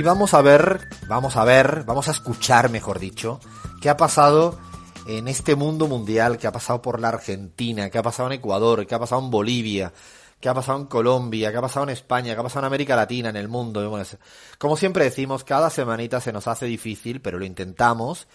Y vamos a ver, vamos a ver, vamos a escuchar, mejor dicho, qué ha pasado en este mundo mundial, qué ha pasado por la Argentina, qué ha pasado en Ecuador, qué ha pasado en Bolivia, qué ha pasado en Colombia, qué ha pasado en España, qué ha pasado en América Latina, en el mundo. como siempre decimos, cada semanita se nos hace difícil, pero lo intentamos.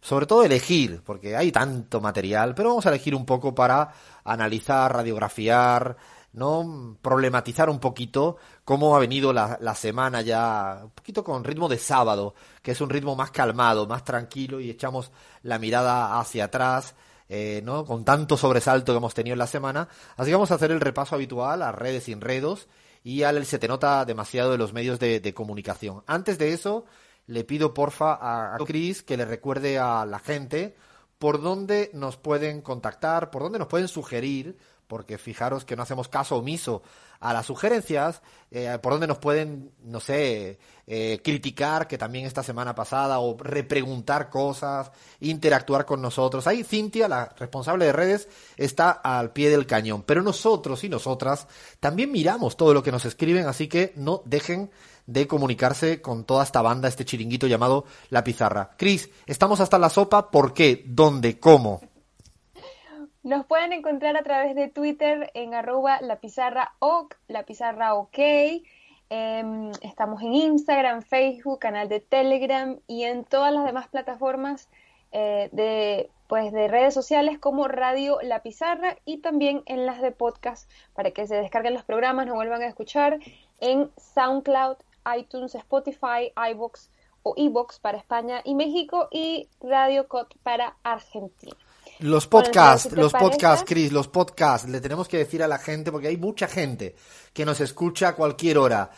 Sobre todo elegir, porque hay tanto material, pero vamos a elegir un poco para analizar, radiografiar, ¿no? Problematizar un poquito cómo ha venido la, la, semana ya, un poquito con ritmo de sábado, que es un ritmo más calmado, más tranquilo y echamos la mirada hacia atrás, eh, ¿no? Con tanto sobresalto que hemos tenido en la semana. Así que vamos a hacer el repaso habitual a redes y enredos y al se te nota demasiado de los medios de, de comunicación. Antes de eso, le pido porfa a, a Chris que le recuerde a la gente por dónde nos pueden contactar, por dónde nos pueden sugerir porque fijaros que no hacemos caso omiso a las sugerencias, eh, por donde nos pueden, no sé, eh, criticar, que también esta semana pasada, o repreguntar cosas, interactuar con nosotros. Ahí Cintia, la responsable de redes, está al pie del cañón. Pero nosotros y nosotras también miramos todo lo que nos escriben, así que no dejen de comunicarse con toda esta banda, este chiringuito llamado La Pizarra. Cris, estamos hasta la sopa, ¿por qué? ¿Dónde? ¿Cómo? Nos pueden encontrar a través de Twitter en arroba la pizarra ok, la pizarra ok. Em, estamos en Instagram, Facebook, canal de Telegram y en todas las demás plataformas eh, de, pues, de redes sociales como Radio La Pizarra y también en las de podcast para que se descarguen los programas, nos vuelvan a escuchar en SoundCloud, iTunes, Spotify, iBox o eBox para España y México y Radio Cot para Argentina. Los podcasts, los podcasts, Chris, los podcasts, le tenemos que decir a la gente, porque hay mucha gente que nos escucha a cualquier hora.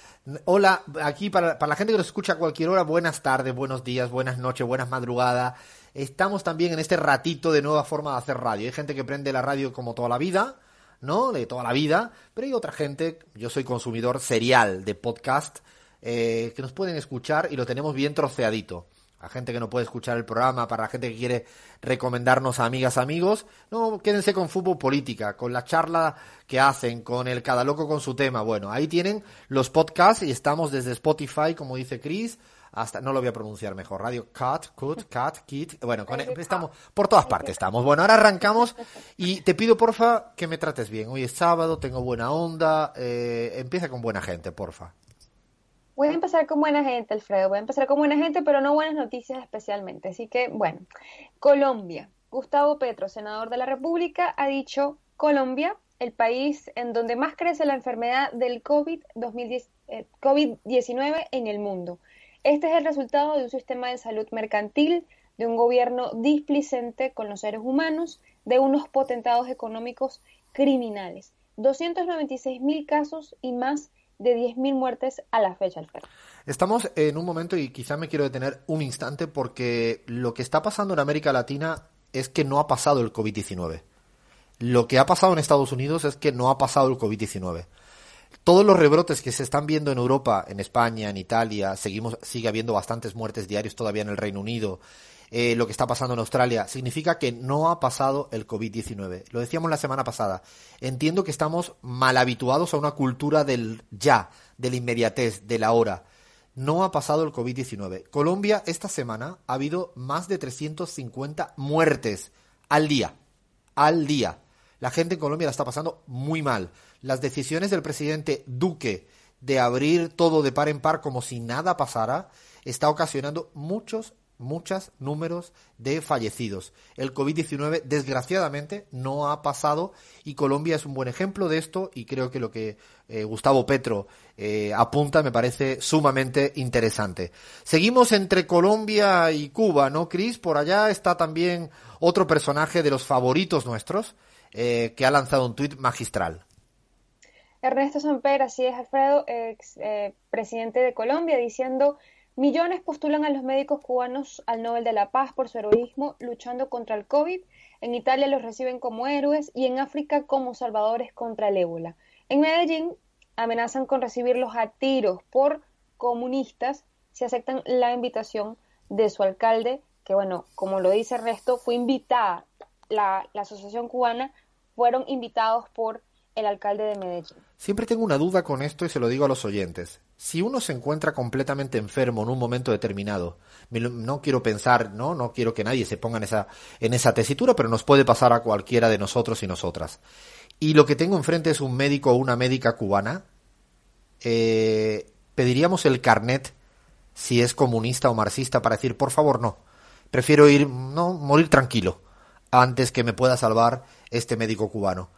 Hola, aquí para, para la gente que nos escucha a cualquier hora, buenas tardes, buenos días, buenas noches, buenas madrugadas. Estamos también en este ratito de nueva forma de hacer radio. Hay gente que prende la radio como toda la vida, ¿no? De toda la vida, pero hay otra gente, yo soy consumidor serial de podcast, eh, que nos pueden escuchar y lo tenemos bien troceadito a gente que no puede escuchar el programa, para la gente que quiere recomendarnos a amigas, amigos. No, quédense con fútbol política, con la charla que hacen, con el cada loco con su tema. Bueno, ahí tienen los podcasts y estamos desde Spotify, como dice Chris, hasta, no lo voy a pronunciar mejor, Radio Cut, Cut, Cut, Kit. Bueno, con, estamos, por todas partes estamos. Bueno, ahora arrancamos y te pido, porfa, que me trates bien. Hoy es sábado, tengo buena onda, eh, empieza con buena gente, porfa. Voy a empezar con buena gente, Alfredo. Voy a empezar con buena gente, pero no buenas noticias especialmente. Así que, bueno, Colombia. Gustavo Petro, senador de la República, ha dicho Colombia, el país en donde más crece la enfermedad del COVID-19 eh, en el mundo. Este es el resultado de un sistema de salud mercantil, de un gobierno displicente con los seres humanos, de unos potentados económicos criminales. 296 mil casos y más de 10.000 muertes a la fecha. Estamos en un momento y quizá me quiero detener un instante porque lo que está pasando en América Latina es que no ha pasado el COVID-19. Lo que ha pasado en Estados Unidos es que no ha pasado el COVID-19. Todos los rebrotes que se están viendo en Europa, en España, en Italia, seguimos, sigue habiendo bastantes muertes diarios todavía en el Reino Unido, eh, lo que está pasando en Australia, significa que no ha pasado el COVID-19. Lo decíamos la semana pasada. Entiendo que estamos mal habituados a una cultura del ya, de la inmediatez, de la hora. No ha pasado el COVID-19. Colombia esta semana ha habido más de 350 muertes al día. Al día. La gente en Colombia la está pasando muy mal. Las decisiones del presidente Duque de abrir todo de par en par como si nada pasara está ocasionando muchos muchos números de fallecidos. El COVID-19 desgraciadamente no ha pasado y Colombia es un buen ejemplo de esto y creo que lo que eh, Gustavo Petro eh, apunta me parece sumamente interesante. Seguimos entre Colombia y Cuba, ¿no, Cris? Por allá está también otro personaje de los favoritos nuestros eh, que ha lanzado un tuit magistral. Ernesto Samper, así es, Alfredo, ex presidente de Colombia, diciendo Millones postulan a los médicos cubanos al Nobel de la Paz por su heroísmo luchando contra el COVID. En Italia los reciben como héroes y en África como salvadores contra el ébola. En Medellín amenazan con recibirlos a tiros por comunistas si aceptan la invitación de su alcalde, que bueno, como lo dice el resto, fue invitada, la, la Asociación Cubana fueron invitados por alcalde de Medellín. Siempre tengo una duda con esto y se lo digo a los oyentes. Si uno se encuentra completamente enfermo en un momento determinado, no quiero pensar, no, no quiero que nadie se ponga en esa, en esa tesitura, pero nos puede pasar a cualquiera de nosotros y nosotras. Y lo que tengo enfrente es un médico o una médica cubana, eh, pediríamos el carnet si es comunista o marxista para decir, por favor, no. Prefiero ir, no, morir tranquilo antes que me pueda salvar este médico cubano.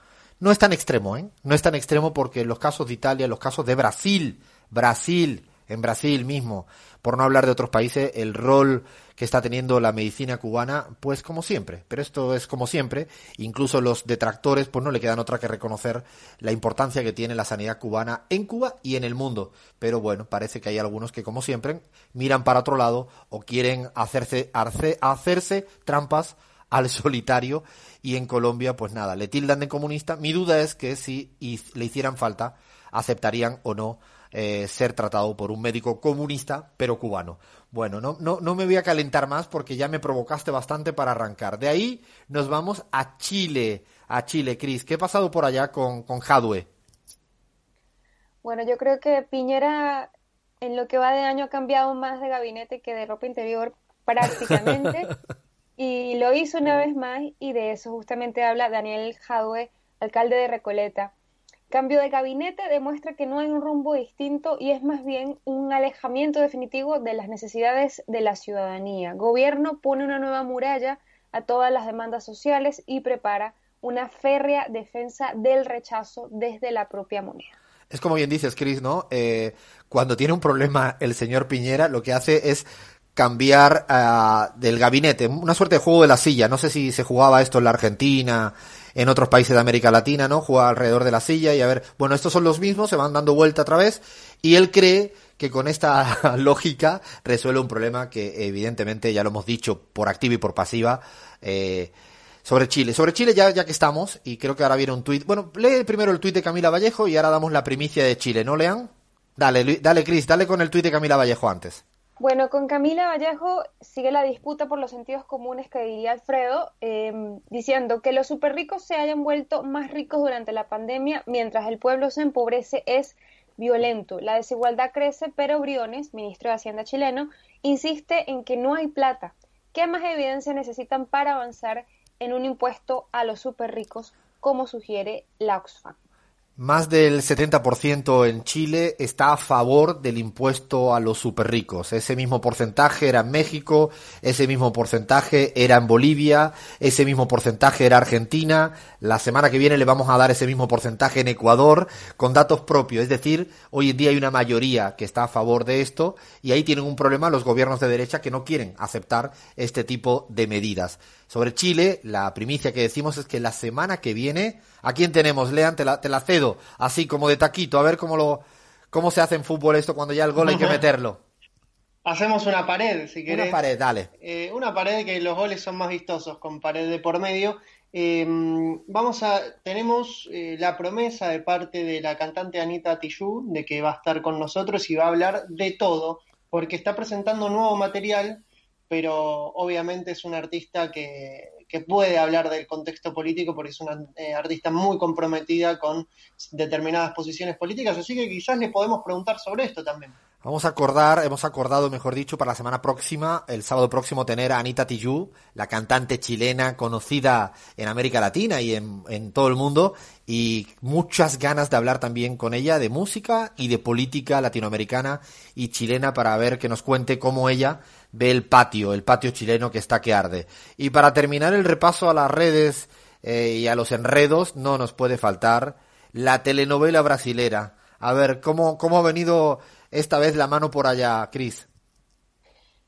No es tan extremo, ¿eh? No es tan extremo porque los casos de Italia, los casos de Brasil, Brasil, en Brasil mismo, por no hablar de otros países, el rol que está teniendo la medicina cubana, pues como siempre, pero esto es como siempre, incluso los detractores pues no le quedan otra que reconocer la importancia que tiene la sanidad cubana en Cuba y en el mundo, pero bueno, parece que hay algunos que como siempre miran para otro lado o quieren hacerse, hacerse trampas al solitario y en Colombia pues nada, le tildan de comunista. Mi duda es que si le hicieran falta aceptarían o no eh, ser tratado por un médico comunista pero cubano. Bueno, no, no, no me voy a calentar más porque ya me provocaste bastante para arrancar. De ahí nos vamos a Chile, a Chile, Cris. ¿Qué ha pasado por allá con, con Jadwe? Bueno, yo creo que Piñera en lo que va de año ha cambiado más de gabinete que de ropa interior prácticamente. Y lo hizo una vez más y de eso justamente habla Daniel Jadwe, alcalde de Recoleta. Cambio de gabinete demuestra que no hay un rumbo distinto y es más bien un alejamiento definitivo de las necesidades de la ciudadanía. Gobierno pone una nueva muralla a todas las demandas sociales y prepara una férrea defensa del rechazo desde la propia moneda. Es como bien dices, Cris, ¿no? Eh, cuando tiene un problema el señor Piñera, lo que hace es cambiar uh, del gabinete, una suerte de juego de la silla. No sé si se jugaba esto en la Argentina, en otros países de América Latina, ¿no? Juega alrededor de la silla y a ver, bueno, estos son los mismos, se van dando vuelta otra vez y él cree que con esta lógica resuelve un problema que evidentemente ya lo hemos dicho por activa y por pasiva eh, sobre Chile. Sobre Chile ya, ya que estamos y creo que ahora viene un tuit. Bueno, lee primero el tuit de Camila Vallejo y ahora damos la primicia de Chile, ¿no, Lean? Dale, dale, Cris, dale con el tuit de Camila Vallejo antes. Bueno, con Camila Vallejo sigue la disputa por los sentidos comunes que diría Alfredo, em, diciendo que los super ricos se hayan vuelto más ricos durante la pandemia mientras el pueblo se empobrece es violento. La desigualdad crece, pero Briones, ministro de Hacienda chileno, insiste en que no hay plata. ¿Qué más evidencia necesitan para avanzar en un impuesto a los super ricos, como sugiere la Oxfam? Más del 70% en Chile está a favor del impuesto a los superricos. Ese mismo porcentaje era en México, ese mismo porcentaje era en Bolivia, ese mismo porcentaje era Argentina. La semana que viene le vamos a dar ese mismo porcentaje en Ecuador con datos propios. Es decir, hoy en día hay una mayoría que está a favor de esto y ahí tienen un problema los gobiernos de derecha que no quieren aceptar este tipo de medidas. Sobre Chile, la primicia que decimos es que la semana que viene, ¿a quién tenemos? Lean, te la, te la cedo, así como de taquito, a ver cómo, lo, cómo se hace en fútbol esto cuando ya el gol hay que meterlo. Hacemos una pared, si querés. Una pared, dale. Eh, una pared que los goles son más vistosos con pared de por medio. Eh, vamos a, tenemos eh, la promesa de parte de la cantante Anita Tijoux de que va a estar con nosotros y va a hablar de todo, porque está presentando nuevo material pero obviamente es una artista que, puede hablar del contexto político porque es una eh, artista muy comprometida con determinadas posiciones políticas, así que quizás le podemos preguntar sobre esto también. Vamos a acordar, hemos acordado, mejor dicho, para la semana próxima, el sábado próximo, tener a Anita Tijoux, la cantante chilena conocida en América Latina y en, todo el mundo, y muchas ganas de hablar también con ella de música y de política latinoamericana y chilena para ver que nos cuente cómo ella ve el patio, el patio chileno que está que arde. Y para terminar el repaso a las redes eh, y a los enredos, no nos puede faltar la telenovela brasilera. A ver, ¿cómo, cómo ha venido esta vez la mano por allá, Cris?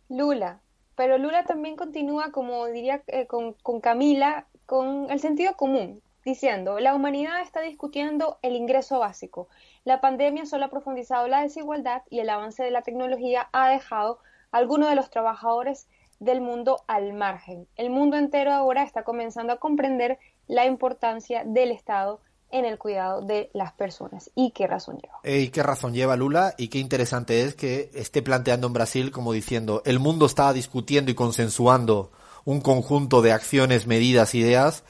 Lula, pero Lula también continúa, como diría eh, con, con Camila, con el sentido común, diciendo, la humanidad está discutiendo el ingreso básico. La pandemia solo ha profundizado la desigualdad y el avance de la tecnología ha dejado algunos de los trabajadores del mundo al margen. El mundo entero ahora está comenzando a comprender la importancia del Estado en el cuidado de las personas. ¿Y qué razón lleva? Eh, ¿Y qué razón lleva Lula? Y qué interesante es que esté planteando en Brasil como diciendo, el mundo está discutiendo y consensuando un conjunto de acciones, medidas, ideas,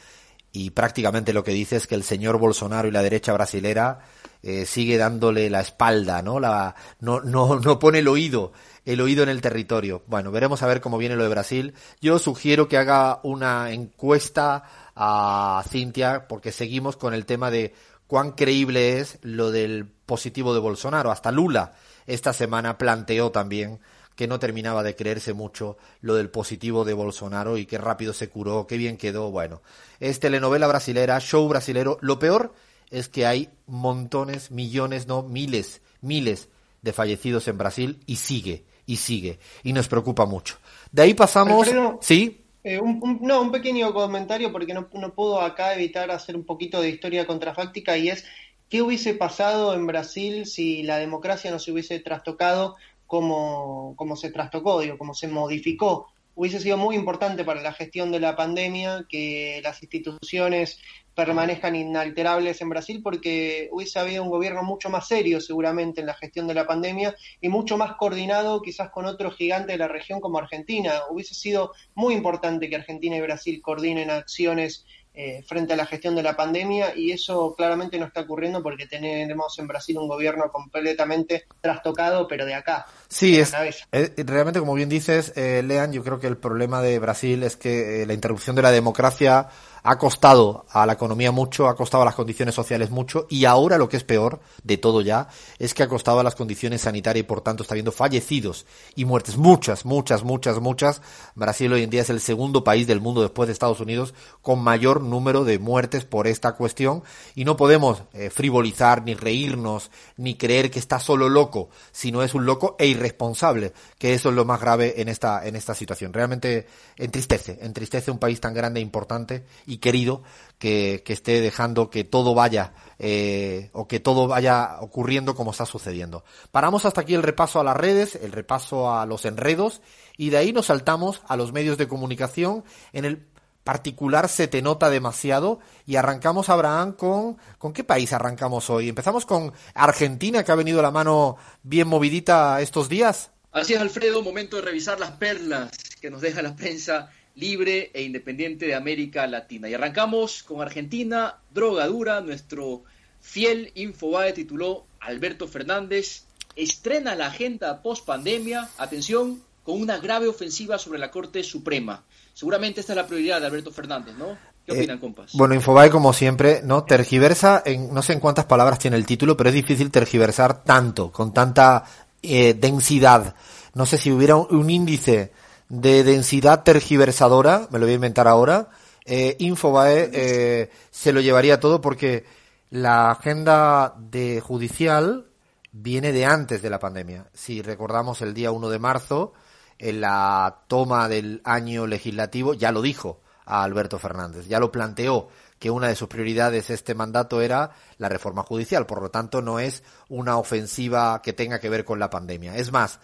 y prácticamente lo que dice es que el señor Bolsonaro y la derecha brasilera eh, sigue dándole la espalda, ¿no? La, no, no, no pone el oído, el oído en el territorio. Bueno, veremos a ver cómo viene lo de Brasil. Yo sugiero que haga una encuesta a Cintia, porque seguimos con el tema de cuán creíble es lo del positivo de Bolsonaro. Hasta Lula esta semana planteó también que no terminaba de creerse mucho lo del positivo de Bolsonaro y qué rápido se curó, qué bien quedó. Bueno, es telenovela brasilera, show brasilero. Lo peor es que hay montones, millones, no, miles, miles de fallecidos en Brasil y sigue, y sigue, y nos preocupa mucho. De ahí pasamos, sí. Eh, un, no, un pequeño comentario porque no, no puedo acá evitar hacer un poquito de historia contrafáctica y es qué hubiese pasado en Brasil si la democracia no se hubiese trastocado como, como se trastocó, digo, como se modificó. Hubiese sido muy importante para la gestión de la pandemia que las instituciones permanezcan inalterables en Brasil porque hubiese habido un gobierno mucho más serio seguramente en la gestión de la pandemia y mucho más coordinado quizás con otros gigantes de la región como Argentina. Hubiese sido muy importante que Argentina y Brasil coordinen acciones eh, frente a la gestión de la pandemia y eso claramente no está ocurriendo porque tenemos en Brasil un gobierno completamente trastocado, pero de acá. Sí, es, eh, realmente como bien dices, eh, Lean, yo creo que el problema de Brasil es que la interrupción de la democracia ha costado a la economía mucho, ha costado a las condiciones sociales mucho y ahora lo que es peor de todo ya es que ha costado a las condiciones sanitarias y por tanto está habiendo fallecidos y muertes, muchas, muchas, muchas, muchas. Brasil hoy en día es el segundo país del mundo después de Estados Unidos con mayor número de muertes por esta cuestión y no podemos eh, frivolizar ni reírnos ni creer que está solo loco, sino es un loco e irresponsable, que eso es lo más grave en esta en esta situación. Realmente entristece, entristece un país tan grande e importante querido que, esté dejando que todo vaya eh, o que todo vaya ocurriendo como está sucediendo. Paramos hasta aquí el repaso a las redes, el repaso a los enredos y de ahí nos saltamos a los medios de comunicación. En el particular se te nota demasiado y arrancamos Abraham con ¿con qué país arrancamos hoy? Empezamos con Argentina que ha venido la mano bien movidita estos días. Así es Alfredo, momento de revisar las perlas que nos deja la prensa libre e independiente de América Latina. Y arrancamos con Argentina, droga dura, nuestro fiel Infobae tituló Alberto Fernández, estrena la agenda post pandemia, atención, con una grave ofensiva sobre la Corte Suprema. Seguramente esta es la prioridad de Alberto Fernández, ¿no? ¿Qué eh, opinan, compas? Bueno, Infobae, como siempre, ¿no? Tergiversa, en, no sé en cuántas palabras tiene el título, pero es difícil tergiversar tanto, con tanta eh, densidad. No sé si hubiera un índice de densidad tergiversadora, me lo voy a inventar ahora, eh, Infobae eh, se lo llevaría todo porque la agenda de judicial viene de antes de la pandemia. Si recordamos el día 1 de marzo, en la toma del año legislativo, ya lo dijo a Alberto Fernández, ya lo planteó que una de sus prioridades este mandato era la reforma judicial, por lo tanto no es una ofensiva que tenga que ver con la pandemia. Es más,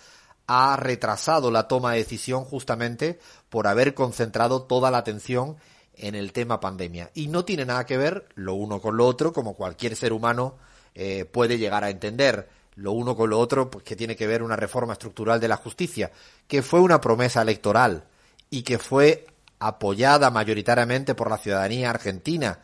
ha retrasado la toma de decisión justamente por haber concentrado toda la atención en el tema pandemia. Y no tiene nada que ver lo uno con lo otro, como cualquier ser humano eh, puede llegar a entender. Lo uno con lo otro, pues que tiene que ver una reforma estructural de la justicia, que fue una promesa electoral y que fue apoyada mayoritariamente por la ciudadanía argentina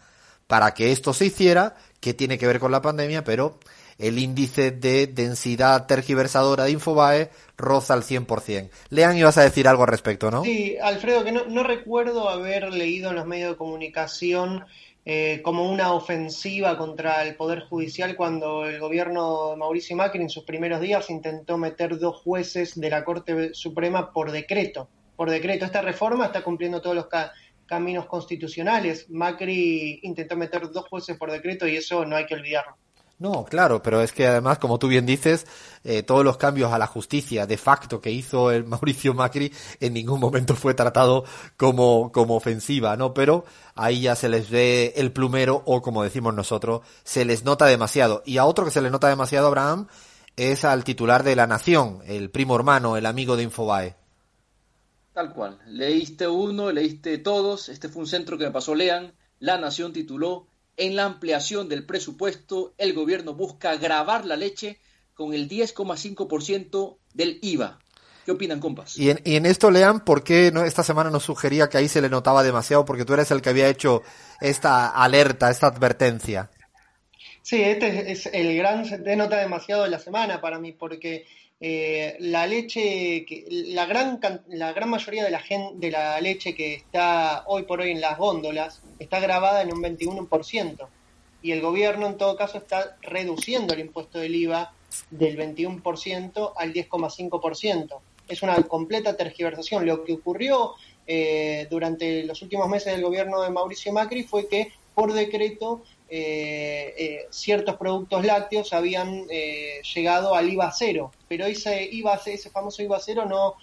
para que esto se hiciera, que tiene que ver con la pandemia, pero el índice de densidad tergiversadora de Infobae roza al 100%. Lean, ibas a decir algo al respecto, ¿no? Sí, Alfredo, que no, recuerdo haber leído en los medios de comunicación eh, como una ofensiva contra el Poder Judicial cuando el gobierno de Mauricio Macri en sus primeros días intentó meter dos jueces de la Corte Suprema por decreto. Por decreto, esta reforma está cumpliendo todos los caminos constitucionales. Macri intentó meter dos jueces por decreto y eso no hay que olvidarlo. No, claro, pero es que además, como tú bien dices, eh, todos los cambios a la justicia de facto que hizo el Mauricio Macri en ningún momento fue tratado como, como ofensiva, ¿no? Pero ahí ya se les ve el plumero o, como decimos nosotros, se les nota demasiado. Y a otro que se le nota demasiado, Abraham, es al titular de La Nación, el primo hermano, el amigo de Infobae. Tal cual. Leíste uno, leíste todos. Este fue un centro que me pasó Lean. La Nación tituló en la ampliación del presupuesto, el gobierno busca grabar la leche con el 10,5% del IVA. ¿Qué opinan, compas? Y en, esto, Lean, ¿por qué no, esta semana nos sugería que ahí se le notaba demasiado? Porque tú eres el que había hecho esta alerta, esta advertencia. Sí, este es el gran, se nota demasiado de la semana para mí, porque eh, la leche, que, la, gran, la gran mayoría de la, de la leche que está hoy por hoy en las góndolas está grabada en un 21%. Y el gobierno en todo caso está reduciendo el impuesto del IVA del 21% al 10,5%. Es una completa tergiversación. Lo que ocurrió eh, durante los últimos meses del gobierno de Mauricio Macri fue que por decreto eh, eh, ciertos productos lácteos habían eh, llegado al IVA cero, pero ese IVA, ese famoso IVA cero no,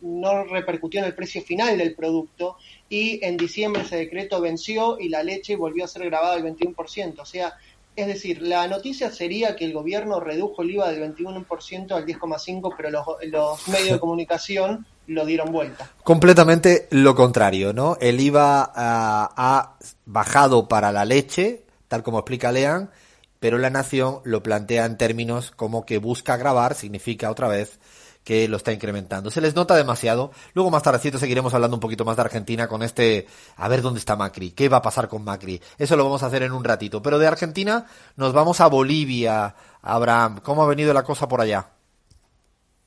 no repercutió en el precio final del producto y en diciembre ese decreto venció y la leche volvió a ser grabada al 21%. O sea, es decir, la noticia sería que el gobierno redujo el IVA del 21% al 10,5%, pero los, los medios de comunicación lo dieron vuelta. Completamente lo contrario, ¿no? El IVA ah, ha bajado para la leche, tal como explica Lean, pero la nación lo plantea en términos como que busca grabar, significa otra vez que lo está incrementando. Se les nota demasiado. Luego más tardecito seguiremos hablando un poquito más de Argentina con este, a ver dónde está Macri, qué va a pasar con Macri. Eso lo vamos a hacer en un ratito. Pero de Argentina nos vamos a Bolivia. Abraham, ¿cómo ha venido la cosa por allá?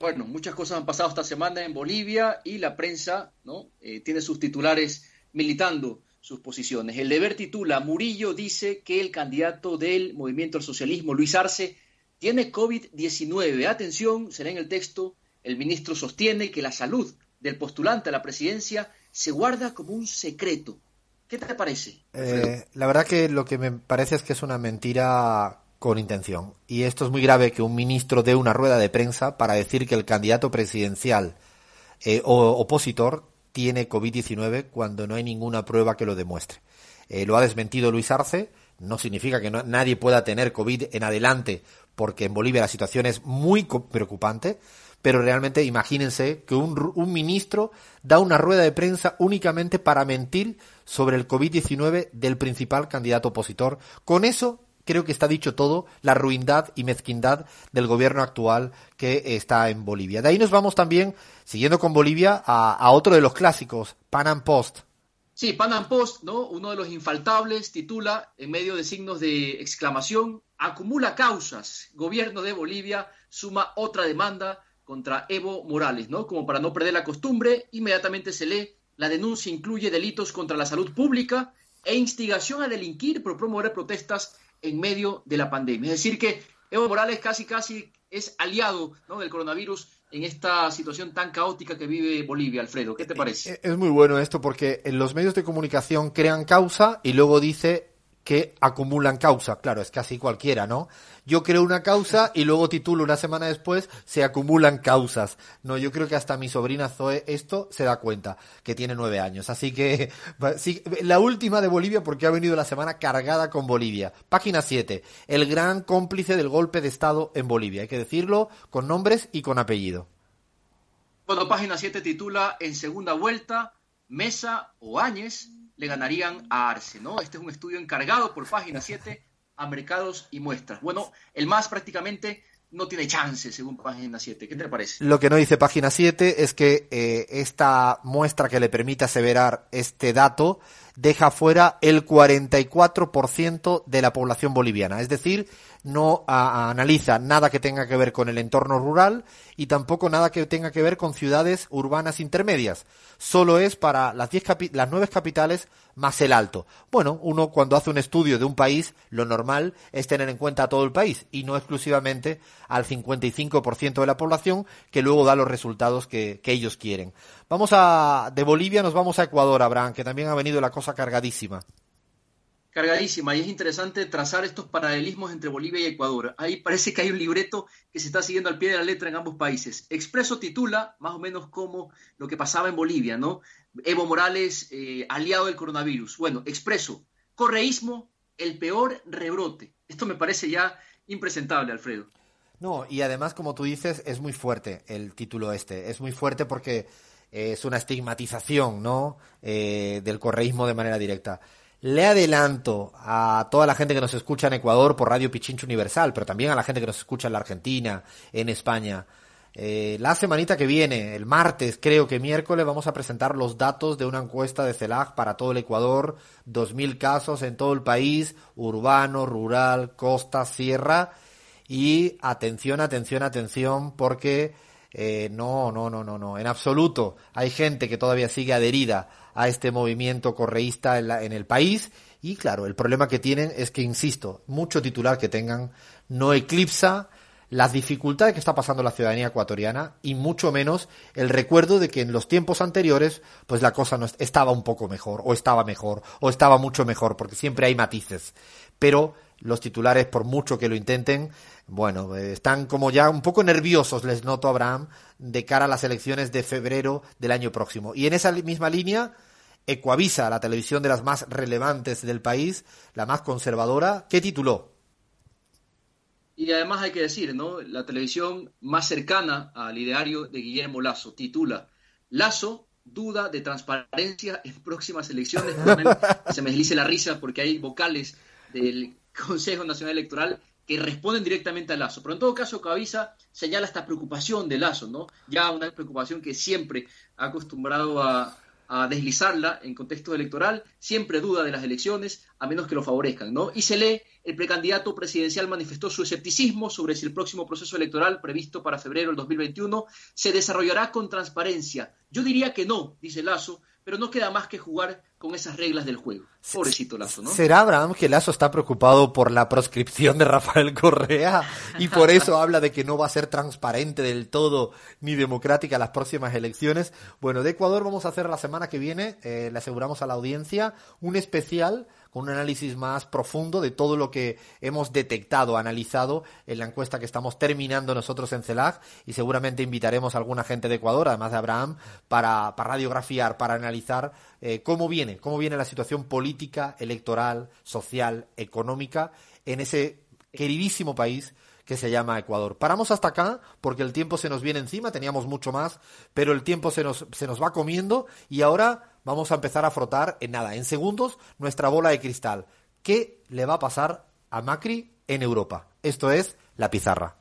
Bueno, muchas cosas han pasado esta semana en Bolivia y la prensa ¿no? Eh, tiene sus titulares militando sus posiciones. El deber titula, Murillo dice que el candidato del movimiento al socialismo, Luis Arce, tiene COVID-19. Atención, será en el texto, el ministro sostiene que la salud del postulante a la presidencia se guarda como un secreto. ¿Qué te parece? Eh, la verdad que lo que me parece es que es una mentira con intención. Y esto es muy grave que un ministro dé una rueda de prensa para decir que el candidato presidencial eh, o opositor tiene COVID-19 cuando no hay ninguna prueba que lo demuestre. Eh, lo ha desmentido Luis Arce, no significa que nadie pueda tener COVID en adelante, porque en Bolivia la situación es muy preocupante, pero realmente imagínense que un, un ministro da una rueda de prensa únicamente para mentir sobre el COVID-19 del principal candidato opositor. Con eso creo que está dicho todo, la ruindad y mezquindad del gobierno actual que está en Bolivia. De ahí nos vamos también, siguiendo con Bolivia, a, otro de los clásicos, Pan Am Post. Sí, Pan Am Post, ¿no? Uno de los infaltables, titula, en medio de signos de exclamación, acumula causas. Gobierno de Bolivia suma otra demanda contra Evo Morales, ¿no? Como para no perder la costumbre, inmediatamente se lee, la denuncia incluye delitos contra la salud pública e instigación a delinquir por promover protestas en medio de la pandemia. Es decir, que Evo Morales casi, casi es aliado del coronavirus en esta situación tan caótica que vive Bolivia, Alfredo. ¿Qué te parece? Es muy bueno esto porque en los medios de comunicación crean causa y luego dice que acumulan causa. Claro, es casi cualquiera, ¿no? Yo creo una causa y luego titulo una semana después, se acumulan causas. No, yo creo que hasta mi sobrina Zoe esto se da cuenta, que tiene nueve años. Así que, sí, la última de Bolivia porque ha venido la semana cargada con Bolivia. Página 7. El gran cómplice del golpe de Estado en Bolivia. Hay que decirlo con nombres y con apellido. Bueno, página 7 titula En segunda vuelta, Mesa o Áñez le ganarían a Arce, ¿no? Este es un estudio encargado por página 7 a mercados y muestras. Bueno, el más prácticamente no tiene chance, según página 7. ¿Qué te parece? Lo que no dice página 7 es que eh, esta muestra que le permite aseverar este dato deja fuera el 44% de la población boliviana. Es decir, no analiza nada que tenga que ver con el entorno rural y tampoco nada que tenga que ver con ciudades urbanas intermedias. Solo es para las, diez las nueve capitales más el alto. Bueno, uno cuando hace un estudio de un país, lo normal es tener en cuenta a todo el país y no exclusivamente al 55% de la población que luego da los resultados que, que ellos quieren. Vamos a, de Bolivia nos vamos a Ecuador, Abraham, que también ha venido la cosa cargadísima cargadísima y es interesante trazar estos paralelismos entre Bolivia y Ecuador. Ahí parece que hay un libreto que se está siguiendo al pie de la letra en ambos países. Expreso titula más o menos como lo que pasaba en Bolivia, ¿no? Evo Morales, eh, aliado del coronavirus. Bueno, Expreso, correísmo, el peor rebrote. Esto me parece ya impresentable, Alfredo. No, y además, como tú dices, es muy fuerte el título este. Es muy fuerte porque es una estigmatización, ¿no? Eh, del correísmo de manera directa. Le adelanto a toda la gente que nos escucha en Ecuador por Radio Pichincho Universal, pero también a la gente que nos escucha en la Argentina, en España. Eh, la semanita que viene, el martes, creo que miércoles, vamos a presentar los datos de una encuesta de CELAC para todo el Ecuador, 2.000 casos en todo el país, urbano, rural, costa, sierra, y atención, atención, atención, porque eh, no, no, no, no, no, en absoluto hay gente que todavía sigue adherida a este movimiento correísta en, en el país, y claro, el problema que tienen es que, insisto, mucho titular que tengan no eclipsa las dificultades que está pasando la ciudadanía ecuatoriana y mucho menos el recuerdo de que en los tiempos anteriores pues la cosa no estaba un poco mejor o estaba mejor o estaba mucho mejor porque siempre hay matices. Pero los titulares por mucho que lo intenten bueno están como ya un poco nerviosos les noto Abraham de cara a las elecciones de febrero del año próximo y en esa misma línea Ecuavisa, la televisión de las más relevantes del país, la más conservadora, ¿qué tituló? Y además hay que decir, ¿no? La televisión más cercana al ideario de Guillermo Lazo titula Lazo duda de transparencia en próximas elecciones. se me deslice la risa porque hay vocales del Consejo Nacional Electoral que responden directamente a Lazo. Pero en todo caso, Cabeza señala esta preocupación de Lazo, ¿no? Ya una preocupación que siempre ha acostumbrado a, a deslizarla en contexto electoral, siempre duda de las elecciones, a menos que lo favorezcan, ¿no? Y se lee, el precandidato presidencial manifestó su escepticismo sobre si el próximo proceso electoral previsto para febrero del 2021 se desarrollará con transparencia. Yo diría que no, dice Lazo, pero no queda más que jugar con esas reglas del juego. Pobrecito Lazo, ¿no? ¿Será Abraham que Lazo está preocupado por la proscripción de Rafael Correa y por eso habla de que no va a ser transparente del todo ni democrática las próximas elecciones? Bueno, de Ecuador vamos a hacer la semana que viene, eh, le aseguramos a la audiencia, un especial con un análisis más profundo de todo lo que hemos detectado, analizado en la encuesta que estamos terminando nosotros en CELAC y seguramente invitaremos a alguna gente de Ecuador, además de Abraham, para, para radiografiar, para analizar eh, cómo viene, cómo viene la situación política, electoral, social, económica en ese queridísimo país que se llama Ecuador. Paramos hasta acá porque el tiempo se nos viene encima, teníamos mucho más, pero el tiempo se nos, se nos va comiendo y ahora vamos a empezar a frotar en nada, en segundos, nuestra bola de cristal. ¿Qué le va a pasar a Macri en Europa? Esto es la pizarra.